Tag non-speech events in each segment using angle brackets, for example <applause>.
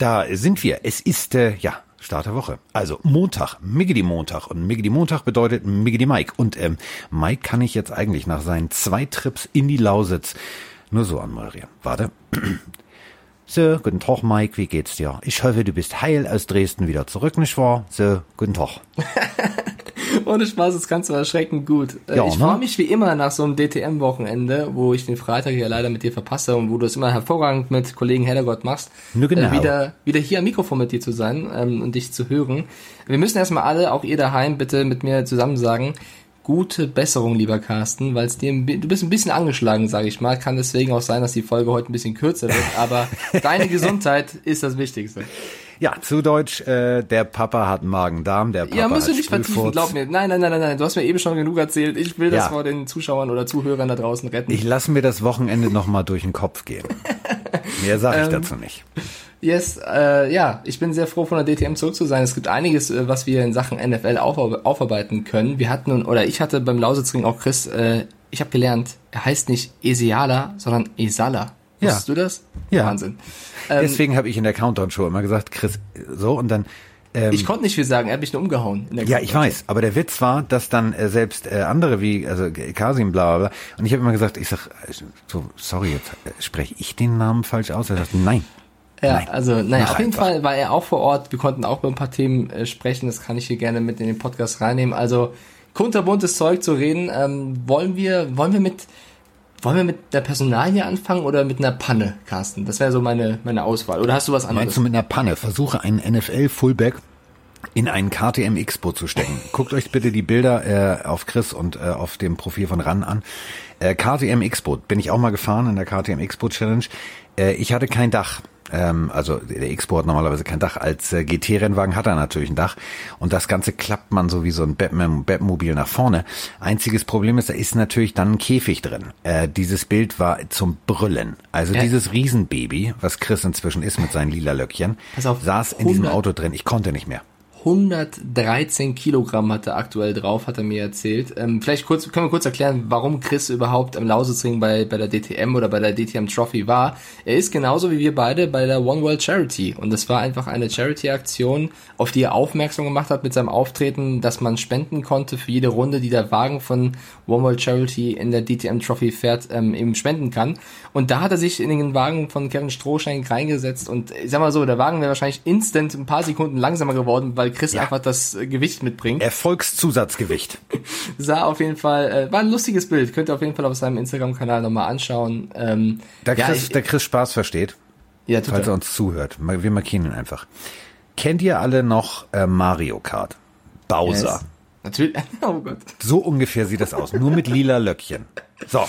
da sind wir. Es ist, äh, ja, Start der Woche. Also Montag, Miggedy Montag. Und Miggedy Montag bedeutet Miggedy Mike. Und ähm, Mike kann ich jetzt eigentlich nach seinen zwei Trips in die Lausitz nur so anmoderieren. Warte. So, guten Tag, Mike, wie geht's dir? Ich hoffe, du bist heil aus Dresden wieder zurück, nicht wahr? So, guten Tag. <laughs> Ohne Spaß, das kannst du erschreckend gut. Äh, Ja, ich ne? freue mich wie immer nach so einem DTM-Wochenende, wo ich den Freitag ja leider mit dir verpasse und wo du es immer hervorragend mit Kollegen Hellergott machst, Nur genau. äh, wieder, wieder hier am Mikrofon mit dir zu sein ähm, und dich zu hören. Wir müssen erstmal alle, auch ihr daheim, bitte mit mir zusammen sagen, gute Besserung, lieber Carsten, weil es dir, du bist ein bisschen angeschlagen, sage ich mal. Kann deswegen auch sein, dass die Folge heute ein bisschen kürzer wird, <laughs> aber deine Gesundheit ist das Wichtigste. Ja, zu Deutsch, äh, der Papa hat Magen-Darm, der Papa Ja, musst hat du nicht vertiefen, glaub mir. Nein, nein, nein, nein, nein. Du hast mir eben schon genug erzählt. Ich will das Ja. vor den Zuschauern oder Zuhörern da draußen retten. Ich lasse mir das Wochenende nochmal durch den Kopf gehen. <laughs> Mehr sage ich Ähm, dazu nicht. Yes, äh, ja, ich bin sehr froh, von der DTM zurück zu sein. Es gibt einiges, äh, was wir in Sachen NFL auf, aufarbeiten können. Wir hatten, nun- oder ich hatte beim Lausitzring auch Chris, äh, ich habe gelernt, er heißt nicht Esiala, sondern Esala. Ja. Wusstest du das? Ja. Wahnsinn. Ähm, Deswegen habe ich in der Countdown-Show immer gesagt, Chris, so und dann. Ähm, ich konnte nicht viel sagen, er hat mich nur umgehauen. in der ja, ich weiß, aber der Witz war, dass dann äh, selbst äh, andere wie, also Kasim, bla bla bla, und ich habe immer gesagt, ich sag, äh, so, sorry, jetzt äh, spreche ich den Namen falsch aus? Er sagt, nein. Ja, Nein. also naja, auf jeden einfach. Fall war er auch vor Ort. Wir konnten auch über ein paar Themen äh, sprechen. Das kann ich hier gerne mit in den Podcast reinnehmen. Also kunterbuntes Zeug zu reden. Ähm, wollen wir, wollen wir mit, wollen wir mit der Personalie anfangen oder mit einer Panne, Carsten? Das wäre so meine meine Auswahl. Oder hast du was anderes? Meinst du mit einer Panne? Versuche einen NFL-Fullback in einen KTM Expo zu stecken. <laughs> Guckt euch bitte die Bilder äh, auf Chris und äh, auf dem Profil von RAN an. Äh, KTM Expo, bin ich auch mal gefahren in der KTM Expo Challenge. Äh, ich hatte kein Dach. Ähm, also der Expo hat normalerweise kein Dach. Als äh, GT-Rennwagen hat er natürlich ein Dach. Und das Ganze klappt man so wie so ein Batman- Batmobil nach vorne. Einziges Problem ist, da ist natürlich dann ein Käfig drin. Äh, dieses Bild war zum Brüllen. Also Ja. dieses Riesenbaby, was Chris inzwischen ist mit seinen lila Löckchen, saß in diesem 100 Auto drin. Ich konnte nicht mehr. 113 Kilogramm hat er aktuell drauf, hat er mir erzählt. Ähm, vielleicht kurz, können wir kurz erklären, warum Chris überhaupt am Lausitzring bei, bei der DTM oder bei der DTM Trophy war. Er ist genauso wie wir beide bei der One World Charity. Und das war einfach eine Charity-Aktion, auf die er aufmerksam gemacht hat mit seinem Auftreten, dass man spenden konnte für jede Runde, die der Wagen von One World Charity in der DTM Trophy fährt, ähm, eben spenden kann. Und da hat er sich in den Wagen von Kevin Strohschein reingesetzt und ich sag mal so, der Wagen wäre wahrscheinlich instant ein paar Sekunden langsamer geworden, weil Chris Ja. einfach das äh, Gewicht mitbringt. Erfolgszusatzgewicht. <laughs> Sah auf jeden Fall, äh, war ein lustiges Bild, könnt ihr auf jeden Fall auf seinem Instagram-Kanal nochmal anschauen. Ähm, Da ja, Chris, ich, der Chris Spaß versteht, ja, tut falls er er. uns zuhört. Wir markieren ihn einfach. Kennt ihr alle noch äh, Mario Kart? Bowser. Yes. Natürlich, <laughs> oh Gott. So ungefähr sieht das aus. Nur mit lila Löckchen. So.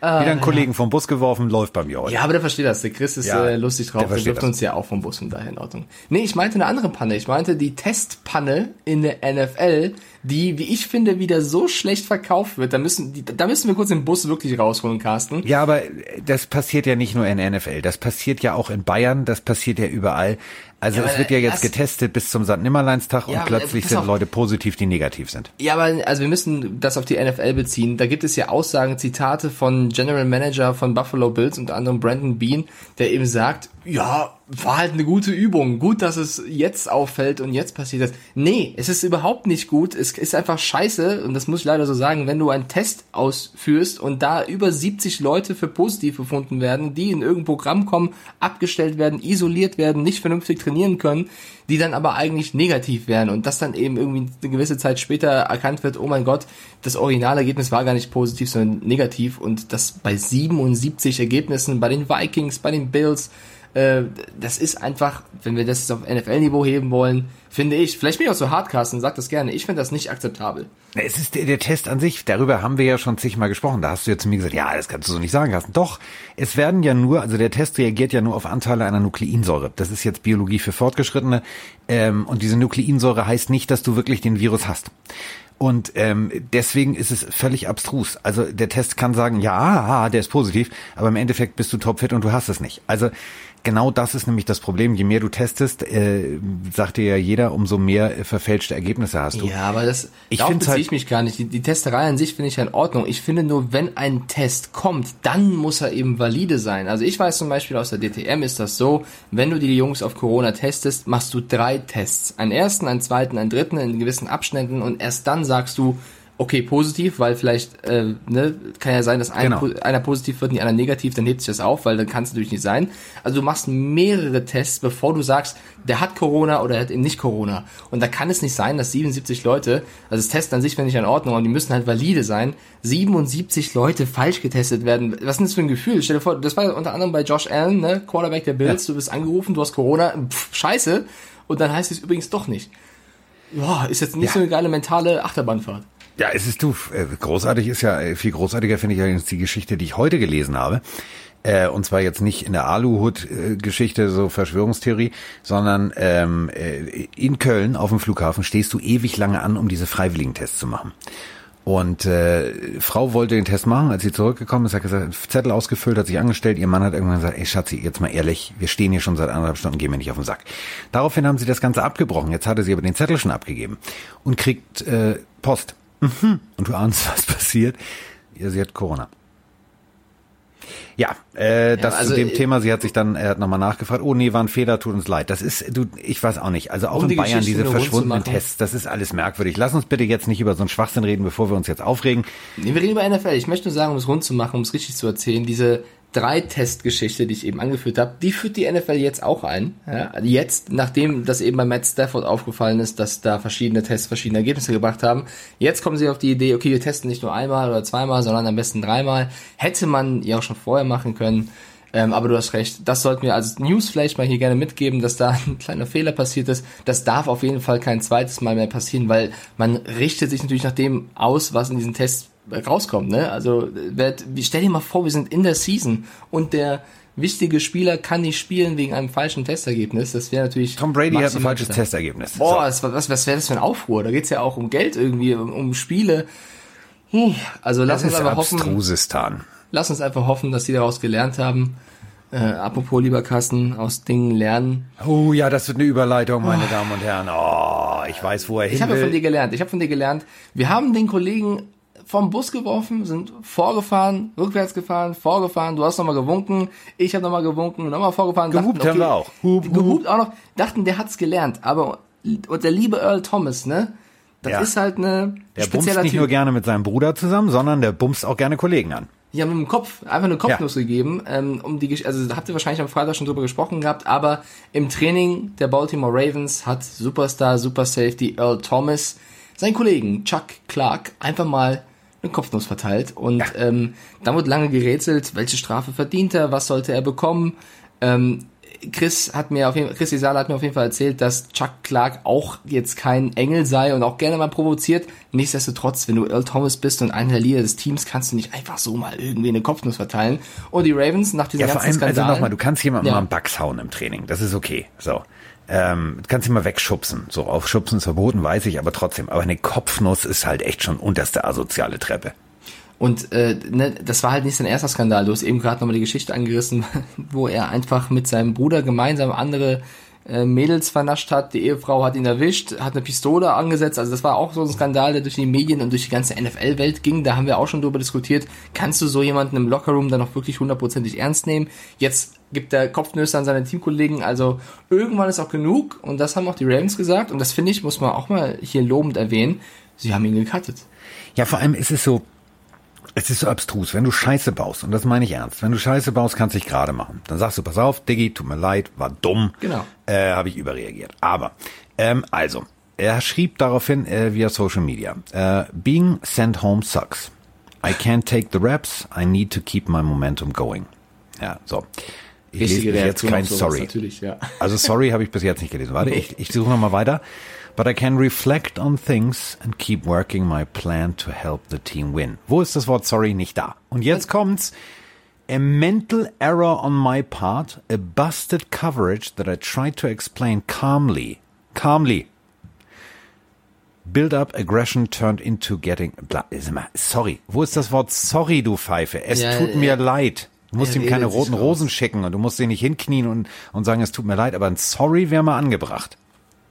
Wieder einen Kollegen vom Bus geworfen, läuft bei mir heute. Ja, aber der versteht das. Der Chris ist Ja, äh, lustig drauf. der Der, wirft das. uns ja auch vom Bus, von daher in Ordnung. Nee, ich meinte eine andere Panne. Ich meinte die Testpanne in der NFL, die, wie ich finde, wieder so schlecht verkauft wird. Da müssen, da müssen wir kurz den Bus wirklich rausholen, Carsten. Ja, aber das passiert ja nicht nur in der NFL. Das passiert ja auch in Bayern. Das passiert ja überall. Also Ja, es wird ja jetzt getestet bis zum St. Nimmerleinstag Ja, und äh, plötzlich sind auf. Leute positiv, die negativ sind. Ja, aber also wir müssen das auf die NFL beziehen. Da gibt es ja Aussagen, Zitate von General Manager von Buffalo Bills, unter anderem Brandon Bean, der eben sagt, ja, war halt eine gute Übung. Gut, dass es jetzt auffällt und jetzt passiert das. Nee, es ist überhaupt nicht gut. Es ist einfach scheiße, und das muss ich leider so sagen, wenn du einen Test ausführst und da über 70 Leute für positiv befunden werden, die in irgendein Programm kommen, abgestellt werden, isoliert werden, nicht vernünftig trainieren können, die dann aber eigentlich negativ wären und das dann eben irgendwie eine gewisse Zeit später erkannt wird, oh mein Gott, das Originalergebnis war gar nicht positiv, sondern negativ und das bei 77 Ergebnissen bei den Vikings, bei den Bills, das ist einfach, wenn wir das auf NFL-Niveau heben wollen, finde ich, vielleicht bin ich auch so hardcast und sag das gerne, ich finde das nicht akzeptabel. Es ist der, der Test an sich, darüber haben wir ja schon zigmal gesprochen. Da hast du ja zu mir gesagt, ja, das kannst du so nicht sagen lassen. Doch, es werden ja nur, also der Test reagiert ja nur auf Anteile einer Nukleinsäure. Das ist jetzt Biologie für Fortgeschrittene. Ähm, und diese Nukleinsäure heißt nicht, dass du wirklich den Virus hast. Und ähm, deswegen ist es völlig abstrus. Also der Test kann sagen, ja, der ist positiv, aber im Endeffekt bist du topfit und du hast es nicht. Also genau das ist nämlich das Problem. Je mehr du testest, äh, sagt dir ja jeder, umso mehr äh, verfälschte Ergebnisse hast du. Ja, aber das Ich darauf beziehe halt- ich mich gar nicht. Die, die Testerei an sich finde ich ja in Ordnung. Ich finde nur, wenn ein Test kommt, dann muss er eben valide sein. Also ich weiß zum Beispiel aus der DTM ist das so, wenn du die Jungs auf Corona testest, machst du drei Tests. Einen ersten, einen zweiten, einen dritten in gewissen Abständen und erst dann sagst du, okay, positiv, weil vielleicht, äh, ne, kann ja sein, dass ein, Genau. einer positiv wird und die anderen negativ, dann hebt sich das auf, weil dann kann es natürlich nicht sein. Also du machst mehrere Tests, bevor du sagst, der hat Corona oder er hat eben nicht Corona. Und da kann es nicht sein, dass 77 Leute, also das Test an sich finde ich in Ordnung, und die müssen halt valide sein, 77 Leute falsch getestet werden. Was ist denn das für ein Gefühl? Stell dir vor, das war unter anderem bei Josh Allen, ne, Quarterback der Bills, du bist angerufen, du hast Corona, pff, scheiße, und dann heißt es übrigens doch nicht. Ja, ist jetzt nicht Ja. so eine geile mentale Achterbahnfahrt. Ja, es ist du. äh, Großartig ist ja, äh, viel großartiger finde ich allerdings die Geschichte, die ich heute gelesen habe. Äh, und zwar jetzt nicht in der Aluhut-Geschichte, so Verschwörungstheorie, sondern ähm, äh, in Köln auf dem Flughafen stehst du ewig lange an, um diese Freiwilligentests zu machen. Und äh, Frau wollte den Test machen, als sie zurückgekommen ist, hat gesagt, Zettel ausgefüllt, hat sich angestellt. Ihr Mann hat irgendwann gesagt, ey Schatzi, jetzt mal ehrlich, wir stehen hier schon seit anderthalb Stunden, gehen wir nicht auf den Sack. Daraufhin haben sie das Ganze abgebrochen. Jetzt hatte sie aber den Zettel schon abgegeben und kriegt äh, Post. Mhm. Und du ahnst, <laughs> was passiert. Ja, sie hat Corona. Ja, äh, das also, zu dem äh, Thema. Sie hat sich dann, er hat nochmal nachgefragt. Oh nee, war ein Fehler, tut uns leid. Das ist, du, ich weiß auch nicht. Also auch Um in die Bayern Geschichte diese verschwundenen. Tests, das ist alles merkwürdig. Lass uns bitte jetzt nicht über so einen Schwachsinn reden, bevor wir uns jetzt aufregen. Nee, wir reden über NFL. Ich möchte nur sagen, um es rund zu machen, um es richtig zu erzählen, diese drei Test-Geschichte, die ich eben angeführt habe, die führt die NFL jetzt auch ein. Ja, jetzt, nachdem das eben bei Matt Stafford aufgefallen ist, dass da verschiedene Tests verschiedene Ergebnisse gebracht haben, jetzt kommen sie auf die Idee, okay, wir testen nicht nur einmal oder zweimal, sondern am besten dreimal. Hätte man ja auch schon vorher machen können. Ähm, aber du hast recht, das sollten wir als News vielleicht mal hier gerne mitgeben, dass da ein kleiner Fehler passiert ist. Das darf auf jeden Fall kein zweites Mal mehr passieren, weil man richtet sich natürlich nach dem aus, was in diesen Tests rauskommt. Ne? Also stell dir mal vor, wir sind in der Season und der wichtige Spieler kann nicht spielen wegen einem falschen Testergebnis. Das wäre natürlich Tom Brady hat ein falsches bitter. Testergebnis. Boah, So. was, was, was wäre das für ein Aufruhr? Da geht's ja auch um Geld irgendwie, um, um Spiele. Puh, Also lass Das uns einfach hoffen, lass uns einfach hoffen, dass die daraus gelernt haben. Äh, apropos lieber Carsten, aus Dingen lernen. Oh ja, das wird eine Überleitung, meine Damen und Herren. Oh, ich weiß, wo er hin Ich habe ja von dir gelernt. Ich habe von dir gelernt. Wir haben den Kollegen vom Bus geworfen, sind vorgefahren, rückwärts gefahren, vorgefahren. Du hast nochmal gewunken, ich habe nochmal gewunken, nochmal vorgefahren. Gehupt dachten, haben wir auch. Hup, hup. gehupt auch noch. Dachten, der hat's gelernt. Aber und der liebe Earl Thomas, ne? Das Ja. ist halt eine Der bumst nicht Typ. nur gerne mit seinem Bruder zusammen, sondern der bumst auch gerne Kollegen an. Ja, mit dem Kopf, einfach eine Kopfnuss gegeben, ähm, um die, also habt ihr wahrscheinlich am Freitag schon drüber gesprochen gehabt, aber im Training der Baltimore Ravens hat Superstar, Super Safety Earl Thomas seinen Kollegen Chuck Clark einfach mal eine Kopfnuss verteilt und ähm, da wurde lange gerätselt, welche Strafe verdient er, was sollte er bekommen. Ähm, Chris hat mir auf jeden Fall, Chris Isala hat mir auf jeden Fall erzählt, dass Chuck Clark auch jetzt kein Engel sei und auch gerne mal provoziert. Nichtsdestotrotz, wenn du Earl Thomas bist und einer der Leader des Teams, kannst du nicht einfach so mal irgendwie eine Kopfnuss verteilen. Und die Ravens nach diesem Ja, vor ganzen allem, also Skandal. nochmal, du kannst jemandem Ja. mal einen Bugs hauen im Training. Das ist okay. So. Ähm, kannst mal wegschubsen. So, aufschubsen ist verboten, weiß ich, aber trotzdem. Aber eine Kopfnuss ist halt echt schon unterste asoziale Treppe. Und äh, ne, das war halt nicht sein erster Skandal. Du hast eben gerade nochmal die Geschichte angerissen, <laughs> wo er einfach mit seinem Bruder gemeinsam andere äh, Mädels vernascht hat. Die Ehefrau hat ihn erwischt, hat eine Pistole angesetzt. Also das war auch so ein Skandal, der durch die Medien und durch die ganze NFL-Welt ging. Da haben wir auch schon drüber diskutiert. Kannst du so jemanden im Lockerroom dann noch wirklich hundertprozentig ernst nehmen? Jetzt gibt er Kopfnüsse an seine Teamkollegen. Also irgendwann ist auch genug. Und das haben auch die Ravens gesagt. Und das finde ich, muss man auch mal hier lobend erwähnen. Sie haben ihn gecuttet. Ja, vor allem ist es so, es ist so abstrus, wenn du Scheiße baust, und das meine ich ernst, wenn du Scheiße baust, kannst du dich gerade machen. Dann sagst du, pass auf, Diggi, tut mir leid, war dumm. Genau. Äh, Habe ich überreagiert. Aber, ähm, also, er schrieb daraufhin äh, via Social Media, äh, being sent home sucks. I can't take the reps, I need to keep my momentum going. Ja, so. Ich lese bis jetzt kein Sorry. Ja. Also sorry habe ich bis jetzt nicht gelesen. Warte, ich, ich suche nochmal weiter. But I can reflect on things and keep working my plan to help the team win. Wo ist das Wort sorry nicht da? Und jetzt kommt's. A mental error on my part, a busted coverage that I tried to explain calmly. Calmly. Build-up aggression turned into getting. Sorry, wo ist das Wort sorry, du Pfeife? Es ja, tut mir ja. leid. Du musst ihm keine roten Rosen schicken und du musst ihn nicht hinknien und, und sagen, es tut mir leid, aber ein Sorry wäre mal angebracht.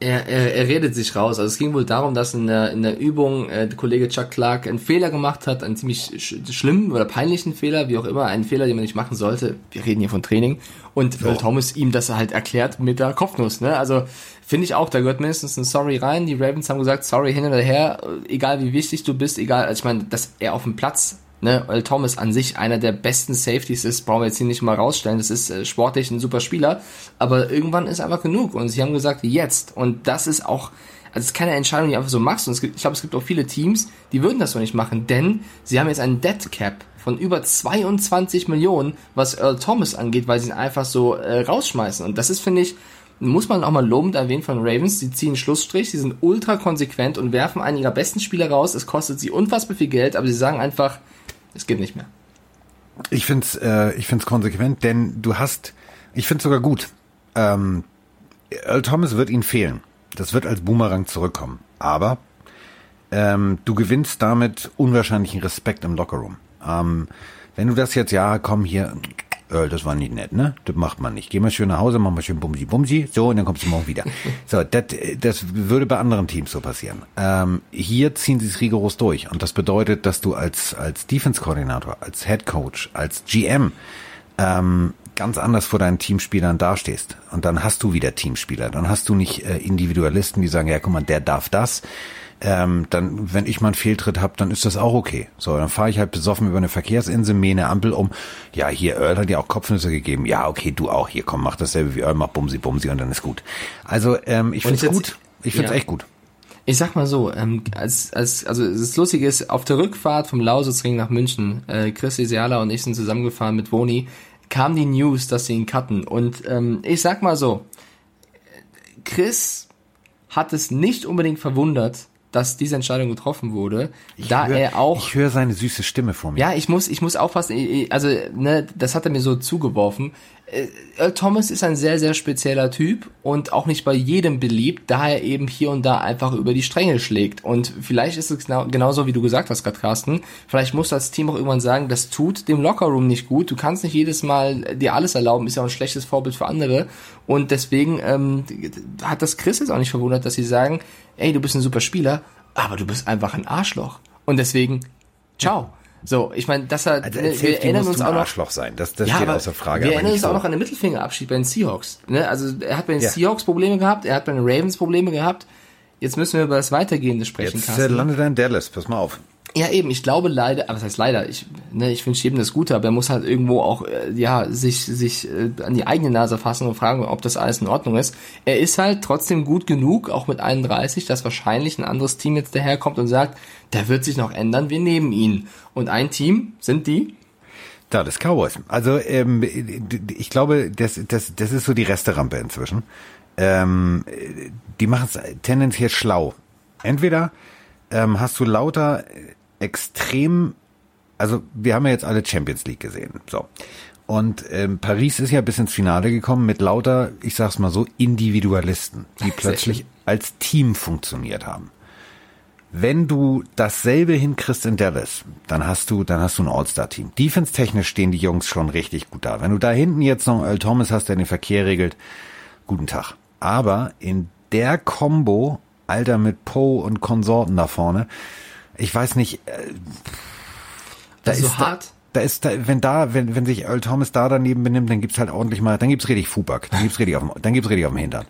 Er, er, er redet sich raus. Also es ging wohl darum, dass in der, in der Übung äh, der Kollege Chuck Clark einen Fehler gemacht hat, einen ziemlich sch schlimmen oder peinlichen Fehler, wie auch immer, einen Fehler, den man nicht machen sollte. Wir reden hier von Training. Und so. Thomas ihm das halt erklärt mit der Kopfnuss. Ne? Also finde ich auch, da gehört mindestens ein Sorry rein. Die Ravens haben gesagt, sorry hin oder her, egal wie wichtig du bist, egal, also ich meine, dass er auf dem Platz Ne, Earl Thomas an sich einer der besten Safeties ist, brauchen wir jetzt hier nicht mal rausstellen. Das ist äh, sportlich ein super Spieler, aber irgendwann ist einfach genug. Und sie haben gesagt, jetzt. Und das ist auch, also es ist keine Entscheidung, die einfach so machst. Und es gibt, ich glaube, es gibt auch viele Teams, die würden das so nicht machen, denn sie haben jetzt einen Dead Cap von über 22 Millionen, was Earl Thomas angeht, weil sie ihn einfach so äh, rausschmeißen. Und das ist, finde ich, muss man auch mal lobend erwähnen von Ravens. Sie ziehen Schlussstrich, sie sind ultra konsequent und werfen einen ihrer besten Spieler raus. Es kostet sie unfassbar viel Geld, aber sie sagen einfach, es geht nicht mehr. Ich finde es äh, ich find's konsequent, denn du hast, ich finde es sogar gut. Ähm, Earl Thomas wird ihnen fehlen. Das wird als Boomerang zurückkommen. Aber ähm, du gewinnst damit unwahrscheinlichen Respekt im Lockerroom. Ähm, wenn du das jetzt, ja, komm hier, äh, das war nicht nett, ne? Das macht man nicht. Geh mal schön nach Hause, mach mal schön Bumsi Bumsi, so, und dann kommst du morgen wieder. <laughs> So, das, das würde bei anderen Teams so passieren. Ähm, hier ziehen sie es rigoros durch. Und das bedeutet, dass du als, als Defense-Koordinator, als Head Coach, als GM, ähm, ganz anders vor deinen Teamspielern dastehst. Und dann hast du wieder Teamspieler. Dann hast du nicht äh, Individualisten, die sagen, ja, guck mal, der darf das ähm, dann, wenn ich mal einen Fehltritt habe, dann ist das auch okay. So, dann fahre ich halt besoffen über eine Verkehrsinsel, mähe eine Ampel um. Ja, hier, Earl hat ja auch Kopfnüsse gegeben. Ja, okay, du auch. Hier, komm, mach dasselbe wie Earl, mach Bumsi, Bumsi und dann ist gut. Also, ähm, ich finde es gut. Ich finde es ja. echt gut. Ich sag mal so, ähm, als, als, also das Lustige ist, auf der Rückfahrt vom Lausitzring nach München, äh, Chris Isiala und ich sind zusammengefahren mit Woni, kam die News, dass sie ihn cutten. Und ähm, ich sag mal so, Chris hat es nicht unbedingt verwundert, dass diese Entscheidung getroffen wurde, ich da hör, er auch. Ich höre seine süße Stimme vor mir. Ja, ich muss, ich muss aufpassen. Also, ne, das hat er mir so zugeworfen. Äh, Earl Thomas ist ein sehr, sehr spezieller Typ und auch nicht bei jedem beliebt, da er eben hier und da einfach über die Stränge schlägt. Und vielleicht ist es genau, genauso, wie du gesagt hast, gerade Carsten. Vielleicht muss das Team auch irgendwann sagen, das tut dem Lockerroom nicht gut. Du kannst nicht jedes Mal dir alles erlauben, ist ja auch ein schlechtes Vorbild für andere. Und deswegen ähm, hat das Chris jetzt auch nicht verwundert, dass sie sagen, ey, du bist ein super Spieler, aber du bist einfach ein Arschloch. Und deswegen, ciao. Ja. So, ich meine, dass er, also ne, wir erinnern uns auch noch, Arschloch sein, das, das ja, steht außer Frage. Wir erinnern uns so. auch noch an den Mittelfingerabschied bei den Seahawks. Ne? Also er hat bei den ja. Seahawks Probleme gehabt, er hat bei den Ravens Probleme gehabt. Jetzt müssen wir über das Weitergehende sprechen. Jetzt Carsten. landet er in Dallas, pass mal auf. Ja, eben, ich glaube leider, aber was heißt leider, ich, ne, ich wünsche jedem das Gute, aber er muss halt irgendwo auch, äh, ja, sich, sich äh, an die eigene Nase fassen und fragen, ob das alles in Ordnung ist. Er ist halt trotzdem gut genug, auch mit 31, dass wahrscheinlich ein anderes Team jetzt daherkommt und sagt, der wird sich noch ändern, wir nehmen ihn. Und ein Team sind die? Da, das Cowboys. Also, ähm, ich glaube, das, das, das ist so die Resterampe inzwischen. Ähm, die machen es tendenziell schlau. Entweder ähm, hast du lauter extrem, also wir haben ja jetzt alle Champions League gesehen, so. Und ähm, Paris ist ja bis ins Finale gekommen mit lauter, ich sag's mal so, Individualisten, die plötzlich als Team funktioniert haben. Wenn du dasselbe hinkriegst in Dallas, dann hast du, dann hast du ein All-Star-Team. Defense-technisch stehen die Jungs schon richtig gut da. Wenn du da hinten jetzt noch Earl Thomas hast, der den Verkehr regelt, guten Tag. Aber in der Combo, Alter, mit Poe und Konsorten da vorne, ich weiß nicht, äh, da also ist hart. Da, da ist da, wenn da, wenn, wenn sich Earl Thomas da daneben benimmt, dann gibt's halt ordentlich mal, dann gibt's richtig Fuback, dann gibt's richtig auf dem, dann gibt's richtig auf dem Hintern.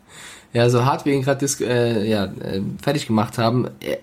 Ja, so hart wir ihn gerade äh, ja, äh, fertig gemacht haben, äh,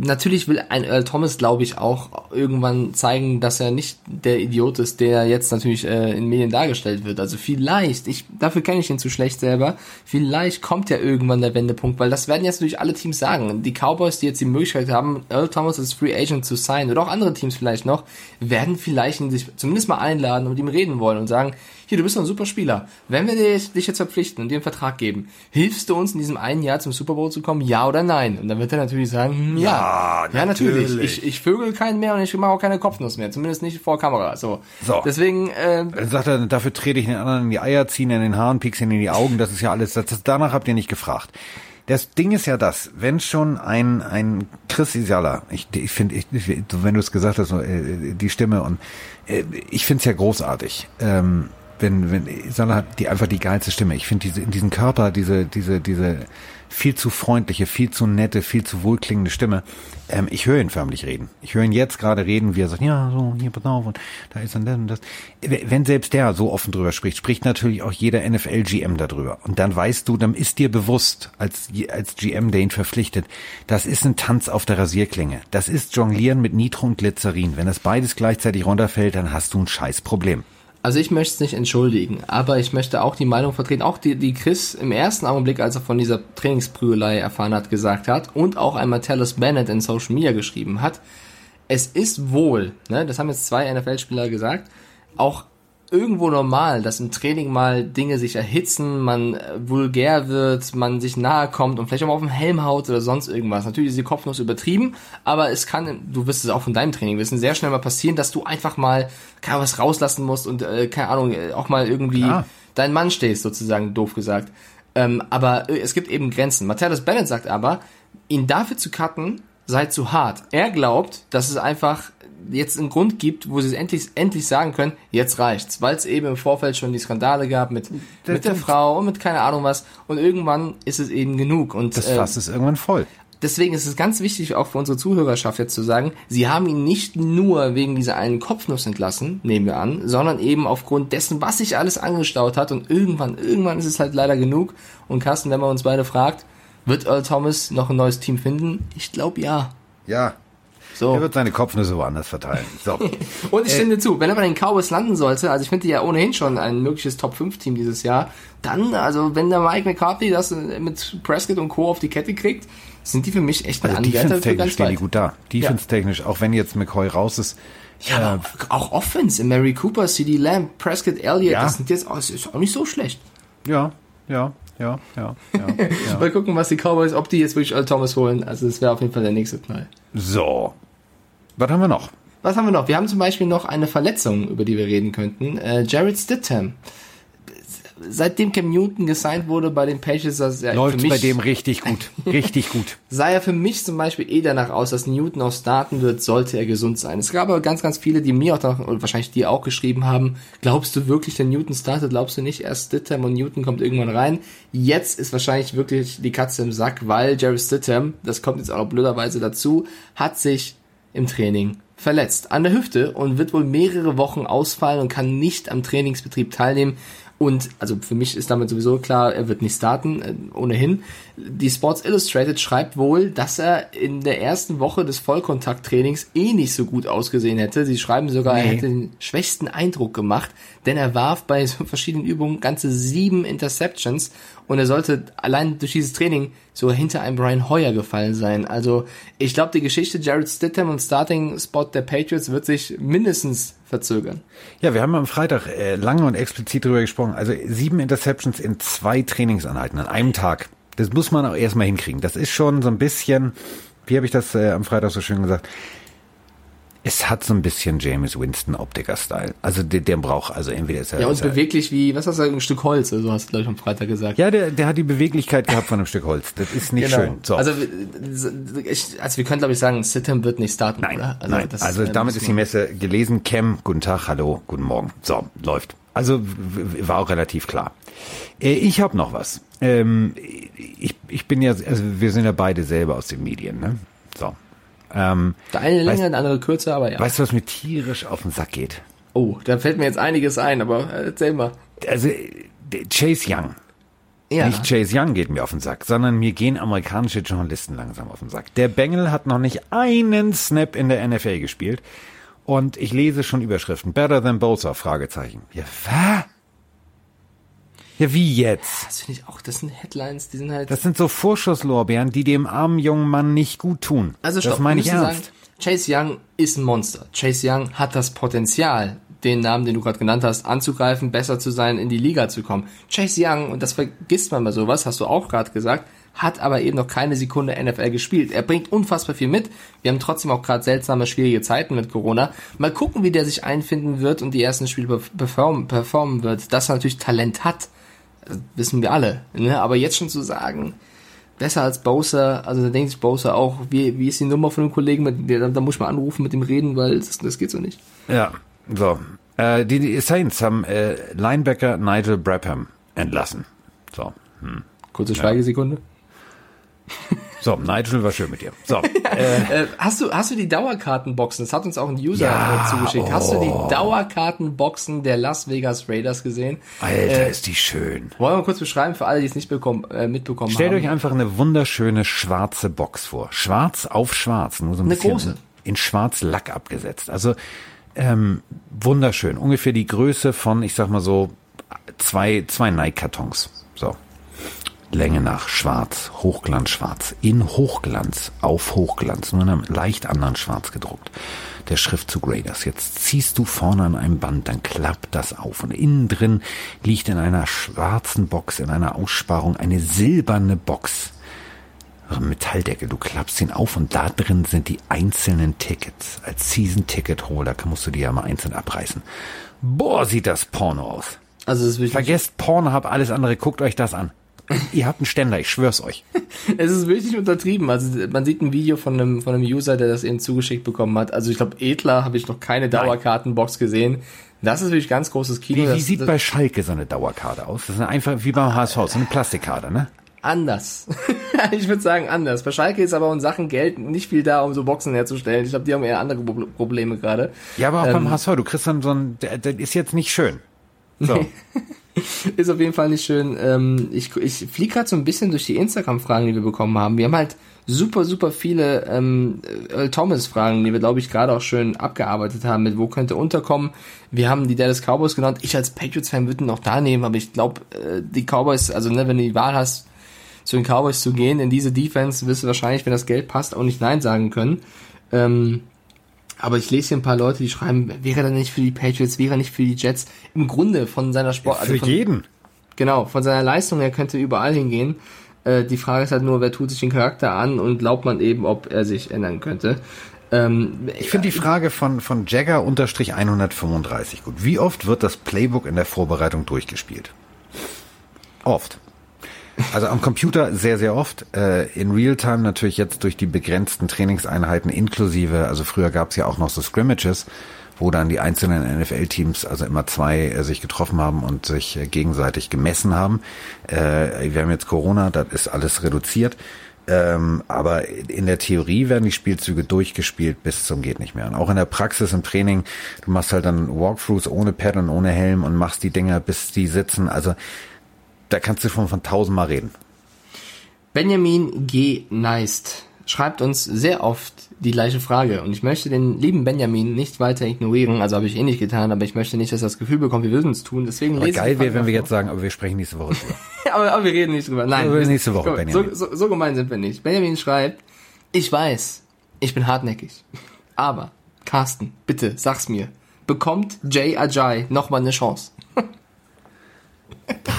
natürlich will ein Earl Thomas, glaube ich, auch irgendwann zeigen, dass er nicht der Idiot ist, der jetzt natürlich äh, in Medien dargestellt wird. Also vielleicht, ich dafür kenne ich ihn zu schlecht selber, vielleicht kommt ja irgendwann der Wendepunkt, weil das werden jetzt natürlich alle Teams sagen. Die Cowboys, die jetzt die Möglichkeit haben, Earl Thomas als Free Agent zu sein, oder auch andere Teams vielleicht noch, werden vielleicht ihn sich zumindest mal einladen und ihm reden wollen und sagen, hier, du bist doch ein super Spieler. Wenn wir dich, dich jetzt verpflichten und dir einen Vertrag geben, hilfst du uns in diesem einen Jahr zum Super Bowl zu kommen, ja oder nein? Und dann wird er natürlich sagen, hm, ja, ja, natürlich. Ja, natürlich. Ich, ich vögel keinen mehr und ich mache auch keine Kopfnuss mehr, zumindest nicht vor Kamera. So. so. Deswegen. Äh, dann sagt er, dafür trete ich den anderen in die Eier, ziehen in den Haaren, pieksen in die Augen. Das ist ja alles. Das, das, danach habt ihr nicht gefragt. Das Ding ist ja das, wenn schon ein, ein Chris Isala, ich, ich finde, ich, wenn du es gesagt hast, äh, die Stimme und äh, ich finde es ja großartig. Ähm, wenn, wenn Isala hat die einfach die geilste Stimme. Ich finde diese in diesem Körper, diese, diese, diese viel zu freundliche, viel zu nette, viel zu wohlklingende Stimme. Ähm, ich höre ihn förmlich reden. Ich höre ihn jetzt gerade reden, wie er sagt, ja, so, hier, pass auf, und da ist dann das und das. Wenn selbst der so offen drüber spricht, spricht natürlich auch jeder NFL-GM darüber. Und dann weißt du, dann ist dir bewusst, als, als GM, der ihn verpflichtet, das ist ein Tanz auf der Rasierklinge. Das ist Jonglieren mit Nitro und Glycerin. Wenn das beides gleichzeitig runterfällt, dann hast du ein Scheißproblem. Also ich möchte es nicht entschuldigen, aber ich möchte auch die Meinung vertreten, auch die, die Chris im ersten Augenblick, als er von dieser Trainingsprügelei erfahren hat, gesagt hat und auch einmal Talis Bennett in Social Media geschrieben hat, es ist wohl, ne, das haben jetzt zwei NFL-Spieler gesagt, auch irgendwo normal, dass im Training mal Dinge sich erhitzen, man äh, vulgär wird, man sich nahe kommt und vielleicht auch mal auf den Helm haut oder sonst irgendwas. Natürlich ist die Kopfnuss übertrieben, aber es kann, du wirst es auch von deinem Training wissen, sehr schnell mal passieren, dass du einfach mal keine was rauslassen musst und äh, keine Ahnung, äh, auch mal irgendwie Klar. dein Mann stehst, sozusagen, doof gesagt. Ähm, aber äh, es gibt eben Grenzen. Matthias Bennett sagt aber, ihn dafür zu cutten, sei zu hart. Er glaubt, dass es einfach jetzt einen Grund gibt, wo sie es endlich, endlich sagen können, jetzt reicht's, weil es eben im Vorfeld schon die Skandale gab mit, das mit der Frau und mit keine Ahnung was und irgendwann ist es eben genug und das Fass äh, ist irgendwann voll. Deswegen ist es ganz wichtig, auch für unsere Zuhörerschaft jetzt zu sagen, sie haben ihn nicht nur wegen dieser einen Kopfnuss entlassen, nehmen wir an, sondern eben aufgrund dessen, was sich alles angestaut hat und irgendwann, irgendwann ist es halt leider genug. Und Carsten, wenn man uns beide fragt, wird Earl Thomas noch ein neues Team finden? Ich glaube ja. Ja, so. Er wird seine Kopfnüsse woanders verteilen. So. <laughs> und ich stimme äh, zu, wenn er bei den Cowboys landen sollte, also ich finde die ja ohnehin schon ein mögliches Top-5-Team dieses Jahr, dann, also wenn der Mike McCarthy das mit Prescott und Co. auf die Kette kriegt, sind die für mich echt ein also Defense-technisch stehen die gut da. Defense-technisch, auch wenn jetzt McCoy raus ist, ja, äh, auch Offense. Mary Cooper, CD Lamb, Prescott Elliott, ja. das sind jetzt auch, ist auch nicht so schlecht. Ja, ja, ja, ja, ja, ja. Mal gucken, was die Cowboys, ob die jetzt wirklich Earl Thomas holen. Also das wäre auf jeden Fall der nächste Knall. So, was haben wir noch? Was haben wir noch? Wir haben zum Beispiel noch eine Verletzung, über die wir reden könnten. Äh, Jared Stidham. Seitdem Cam Newton gesigned wurde bei den Patriots, das ja läuft mich, bei dem richtig gut, <laughs> richtig gut. Sah ja für mich zum Beispiel eh danach aus, dass Newton auch starten wird, sollte er gesund sein. Es gab aber ganz, ganz viele, die mir auch, noch, oder wahrscheinlich die auch geschrieben haben, glaubst du wirklich, der Newton startet? Glaubst du nicht, erst Stidham und Newton kommt irgendwann rein? Jetzt ist wahrscheinlich wirklich die Katze im Sack, weil Jared Stidham, das kommt jetzt auch blöderweise dazu, hat sich im Training verletzt an der Hüfte und wird wohl mehrere Wochen ausfallen und kann nicht am Trainingsbetrieb teilnehmen. Und also für mich ist damit sowieso klar, er wird nicht starten, äh, ohnehin. Die Sports Illustrated schreibt wohl, dass er in der ersten Woche des Vollkontakttrainings eh nicht so gut ausgesehen hätte. Sie schreiben sogar, nee. er hätte den schwächsten Eindruck gemacht, denn er warf bei so verschiedenen Übungen ganze sieben Interceptions und er sollte allein durch dieses Training so hinter einem Brian Hoyer gefallen sein. Also ich glaube, die Geschichte Jared Stidham und Starting Spot der Patriots wird sich mindestens verzögern. Ja, wir haben am Freitag äh, lange und explizit darüber gesprochen. Also sieben Interceptions in zwei Trainingseinheiten an einem Tag. Das muss man auch erstmal hinkriegen. Das ist schon so ein bisschen, wie habe ich das äh, am Freitag so schön gesagt, es hat so ein bisschen James Winston Optiker-Style. Also der, der braucht, also entweder ist er. Ja, und beweglich wie, was hast du, ein Stück Holz, also hast du gleich am Freitag gesagt. Ja, der, der hat die Beweglichkeit gehabt von einem Stück Holz. Das ist nicht genau. schön. So. Also, ich, also wir können glaube ich sagen, Sittem wird nicht starten, nein, oder? Also, nein. also ist, damit ist die Messe gelesen. Cam, guten Tag, hallo, guten Morgen. So, läuft. Also war auch relativ klar. Äh, ich habe noch was. Ähm, ich, ich bin ja, also wir sind ja beide selber aus den Medien, ne? So, ähm, der eine länger, der andere kürzer, aber ja. Weißt du, was mir tierisch auf den Sack geht? Oh, da fällt mir jetzt einiges ein, aber erzähl mal. Also, Chase Young. Ja. Nicht Chase Young geht mir auf den Sack, sondern mir gehen amerikanische Journalisten langsam auf den Sack. Der Bengel hat noch nicht einen Snap in der NFL gespielt. Und ich lese schon Überschriften. Better than Bosa? Fragezeichen. Ja, was? Ja, wie jetzt? Das finde ich auch, das sind Headlines, die sind halt. Das sind so Vorschusslorbeeren, die dem armen jungen Mann nicht gut tun. Also stopp, das meine ich ernst. Sagen, Chase Young ist ein Monster. Chase Young hat das Potenzial, den Namen, den du gerade genannt hast, anzugreifen, besser zu sein, in die Liga zu kommen. Chase Young, und das vergisst man bei sowas, hast du auch gerade gesagt, hat aber eben noch keine Sekunde NFL gespielt. Er bringt unfassbar viel mit. Wir haben trotzdem auch gerade seltsame, schwierige Zeiten mit Corona. Mal gucken, wie der sich einfinden wird und die ersten Spiele performen, performen wird. Dass er natürlich Talent hat, wissen wir alle. Ne? Aber jetzt schon zu sagen, besser als Bowser. Also da denkt sich Bowser auch, wie, wie ist die Nummer von dem Kollegen, mit, da, da muss ich mal anrufen, mit dem reden, weil das, das geht so nicht. Ja, so. Äh, die, die Saints haben äh, Linebacker Nigel Brabham entlassen. So. Hm. Kurze Schweigesekunde. <laughs> So, Nigel war schön mit dir. So. <laughs> Äh, hast du hast du die Dauerkartenboxen? Das hat uns auch ein User Ja, äh, zugeschickt. Hast du die oh. Dauerkartenboxen der Las Vegas Raiders gesehen? Alter, Äh, ist die schön. Wollen wir kurz beschreiben für alle, die es nicht bekommen, äh, mitbekommen Stellt haben? euch einfach eine wunderschöne schwarze Box vor. Schwarz auf schwarz, nur so ein Eine bisschen große. in schwarz Lack abgesetzt. Also ähm, wunderschön. Ungefähr die Größe von, ich sag mal so, zwei, zwei Nike-Kartons. So. Länge nach schwarz, Hochglanz schwarz, in Hochglanz, auf Hochglanz, nur in einem leicht anderen Schwarz gedruckt. Der Schriftzug Raiders. Jetzt ziehst du vorne an einem Band, dann klappt das auf. Und innen drin liegt in einer schwarzen Box, in einer Aussparung, eine silberne Box. Metalldeckel, du klappst ihn auf und da drin sind die einzelnen Tickets. Als Season-Ticket-Holder musst du die ja mal einzeln abreißen. Boah, sieht das Porno aus. Also es ist wirklich, Vergesst Pornhub, alles andere, guckt euch das an. Ihr habt einen Ständer, ich schwör's euch. <laughs> es ist wirklich untertrieben. Also man sieht ein Video von einem von einem User, der das eben zugeschickt bekommen hat. Also ich glaube, Edler habe ich noch keine Dauerkartenbox gesehen. Das ist wirklich ganz großes Kino. Wie, wie das, sieht das, bei Schalke so eine Dauerkarte aus? Das ist einfach wie beim HSV, so eine Plastikkarte, ne? anders. <laughs> ich würde sagen anders. Bei Schalke ist aber in Sachen Geld nicht viel da, um so Boxen herzustellen. Ich glaube, die haben eher andere Pro- Probleme gerade. Ja, aber auch Ähm, beim HSV, du kriegst dann so ein, der ist jetzt nicht schön. So. <laughs> <laughs> Ist auf jeden Fall nicht schön. Ähm, ich ich fliege gerade so ein bisschen durch die Instagram-Fragen, die wir bekommen haben. Wir haben halt super, super viele ähm, Earl Thomas-Fragen, die wir, glaube ich, gerade auch schön abgearbeitet haben, mit wo könnte unterkommen. Wir haben die Dallas Cowboys genannt. Ich als Patriots-Fan würde ihn noch da nehmen, aber ich glaube, äh, die Cowboys, also ne, wenn du die Wahl hast, zu den Cowboys zu gehen, in diese Defense, wirst du wahrscheinlich, wenn das Geld passt, auch nicht Nein sagen können. Ähm, aber ich lese hier ein paar Leute, die schreiben, wäre er nicht für die Patriots, wäre er nicht für die Jets. Im Grunde von seiner Sport, also Für von, jeden. Genau, von seiner Leistung her könnte er überall hingehen. Äh, die Frage ist halt nur, wer tut sich den Charakter an und glaubt man eben, ob er sich ändern könnte. Ähm, Ich finde die Frage von, von Jagger unterstrich 135 gut. Wie oft wird das Playbook in der Vorbereitung durchgespielt? Oft. Also am Computer sehr, sehr oft. Äh, in Realtime natürlich jetzt durch die begrenzten Trainingseinheiten inklusive, also früher gab es ja auch noch so Scrimmages, wo dann die einzelnen NFL-Teams, also immer zwei, äh, sich getroffen haben und sich äh, gegenseitig gemessen haben. Äh, wir haben jetzt Corona, das ist alles reduziert. Ähm, aber in der Theorie werden die Spielzüge durchgespielt bis zum geht nicht mehr. Und auch in der Praxis im Training, du machst halt dann Walkthroughs ohne Pad und ohne Helm und machst die Dinger, bis die sitzen. Also da kannst du von, von tausendmal reden. Benjamin G. Neist schreibt uns sehr oft die gleiche Frage und ich möchte den lieben Benjamin nicht weiter ignorieren, also habe ich eh nicht getan, aber ich möchte nicht, dass er das Gefühl bekommt, wir würden es tun, deswegen Aber geil wäre, wenn wir jetzt sagen, aber wir sprechen nächste Woche drüber. <laughs> aber, aber wir reden nicht drüber. Nein, wir- nächste Woche, Benjamin. So, so, so gemein sind wir nicht. Benjamin schreibt, ich weiß, ich bin hartnäckig. Aber, Carsten, bitte, sag's mir. Bekommt Jay Ajay nochmal eine Chance? <laughs>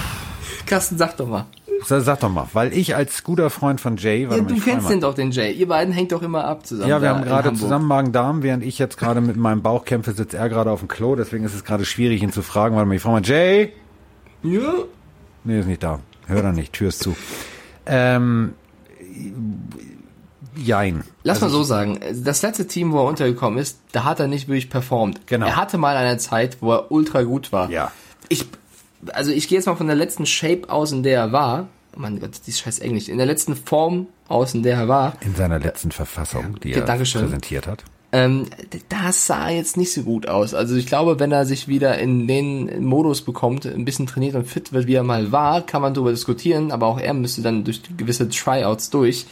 Carsten, sag doch mal. Sag, doch mal, weil ich als guter Freund von Jay, Ja, du kennst den doch, den Jay. Ihr beiden hängt doch immer ab zusammen. Ja, wir haben gerade zusammen Magen-Darm, während ich jetzt gerade mit meinem Bauch kämpfe, sitzt er gerade auf dem Klo, deswegen ist es gerade schwierig, ihn zu fragen. Warte mal, ich frage mal, Jay? Ja. Nee, ist nicht da. Hör da nicht, Tür ist zu. Ähm, jein. Lass Also mal so sagen, das letzte Team, wo er untergekommen ist, da hat er nicht wirklich performt. Genau. Er hatte mal eine Zeit, wo er ultra gut war. Ja. Ich, also ich gehe jetzt mal von der letzten Shape aus, in der er war. Oh mein Gott, dieses scheiß Englisch. In der letzten Form aus, in der er war. In seiner letzten Verfassung, die Ja, er präsentiert hat. Ähm, das sah jetzt nicht so gut aus. Also ich glaube, wenn er sich wieder in den Modus bekommt, ein bisschen trainiert und fit wird, wie er mal war, kann man darüber diskutieren, aber auch er müsste dann durch gewisse Tryouts durch.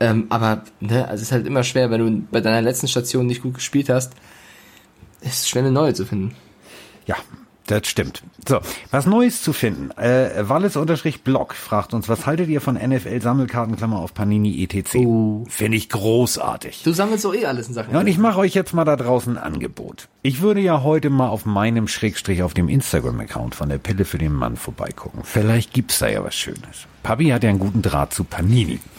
Ähm, aber ne, also es ist halt immer schwer, wenn du bei deiner letzten Station nicht gut gespielt hast, ist es schwer eine neue zu finden. Ja, das stimmt. So, was Neues zu finden. Äh, Wallis-Blog fragt uns, was haltet ihr von NFL-Sammelkarten, Klammer auf Panini etc.? Oh. Finde ich großartig. Du sammelst so eh alles in Sachen. Ja, und ich mache euch jetzt mal da draußen ein Angebot. Ich würde ja heute mal auf meinem Schrägstrich auf dem Instagram-Account von der Pille für den Mann vorbeigucken. Vielleicht gibt's da ja was Schönes. Papi hat ja einen guten Draht zu Panini. <laughs>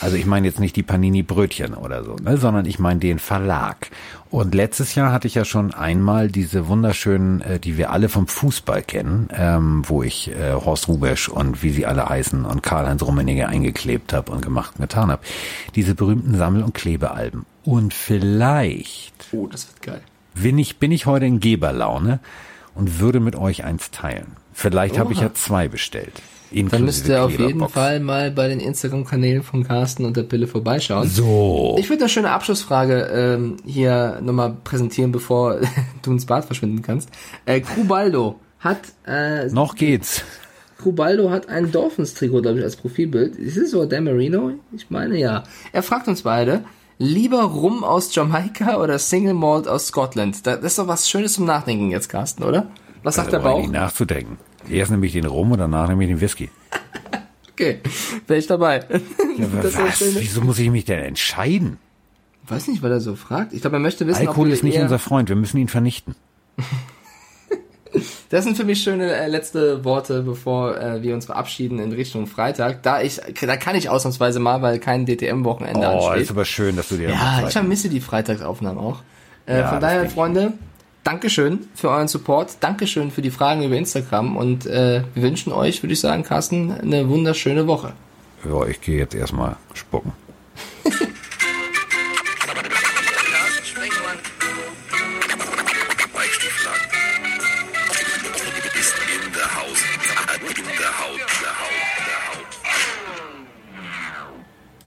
Also ich meine jetzt nicht die Panini-Brötchen oder so, ne, sondern ich meine den Verlag. Und letztes Jahr hatte ich ja schon einmal diese wunderschönen, äh, die wir alle vom Fußball kennen, ähm, wo ich äh, Horst Rubesch und wie sie alle heißen und Karl-Heinz Rummenigge eingeklebt habe und gemacht und getan habe. Diese berühmten Sammel- und Klebealben. Und vielleicht Oh, das wird geil. bin ich, bin ich heute in Geberlaune und würde mit euch eins teilen. Vielleicht habe ich ja zwei bestellt. Dann müsst ihr auf jeden. Fall mal bei den Instagram-Kanälen von Carsten und der Pille vorbeischauen. So. Ich würde eine schöne Abschlussfrage ähm, hier nochmal präsentieren, bevor <laughs> du ins Bad verschwinden kannst. Äh, Crubaldo hat äh, Noch geht's. Crubaldo hat ein Dolphins-Trikot, glaube ich, als Profilbild. Ist es so Dan Marino? Ich meine ja. Er fragt uns beide, lieber Rum aus Jamaika oder Single Malt aus Scotland? Da- Das ist doch was Schönes zum Nachdenken jetzt, Carsten, oder? Was sagt Da der Bauch? nachzudenken. Erst nehme ich den Rum und danach nehme ich den Whisky. Okay, wäre ich dabei. <laughs> Ja, was? Schöne. Wieso muss ich mich denn entscheiden? Weiß nicht, weil er so fragt. Ich glaube, er möchte wissen, Alkohol ist nicht unser Freund. Wir müssen ihn vernichten. <laughs> Das sind für mich schöne äh, letzte Worte, bevor äh, wir uns verabschieden in Richtung Freitag. Da ich, da kann ich ausnahmsweise mal, weil kein DTM-Wochenende Oh, ansteht. ist aber schön, dass du dir Ja, ich vermisse die Freitagsaufnahmen auch. Äh, Ja, von daher. Freunde, Dankeschön für euren Support. Dankeschön für die Fragen über Instagram. Und äh, wir wünschen euch, würde ich sagen, Carsten, eine wunderschöne Woche. Ja, ich gehe jetzt erstmal spucken.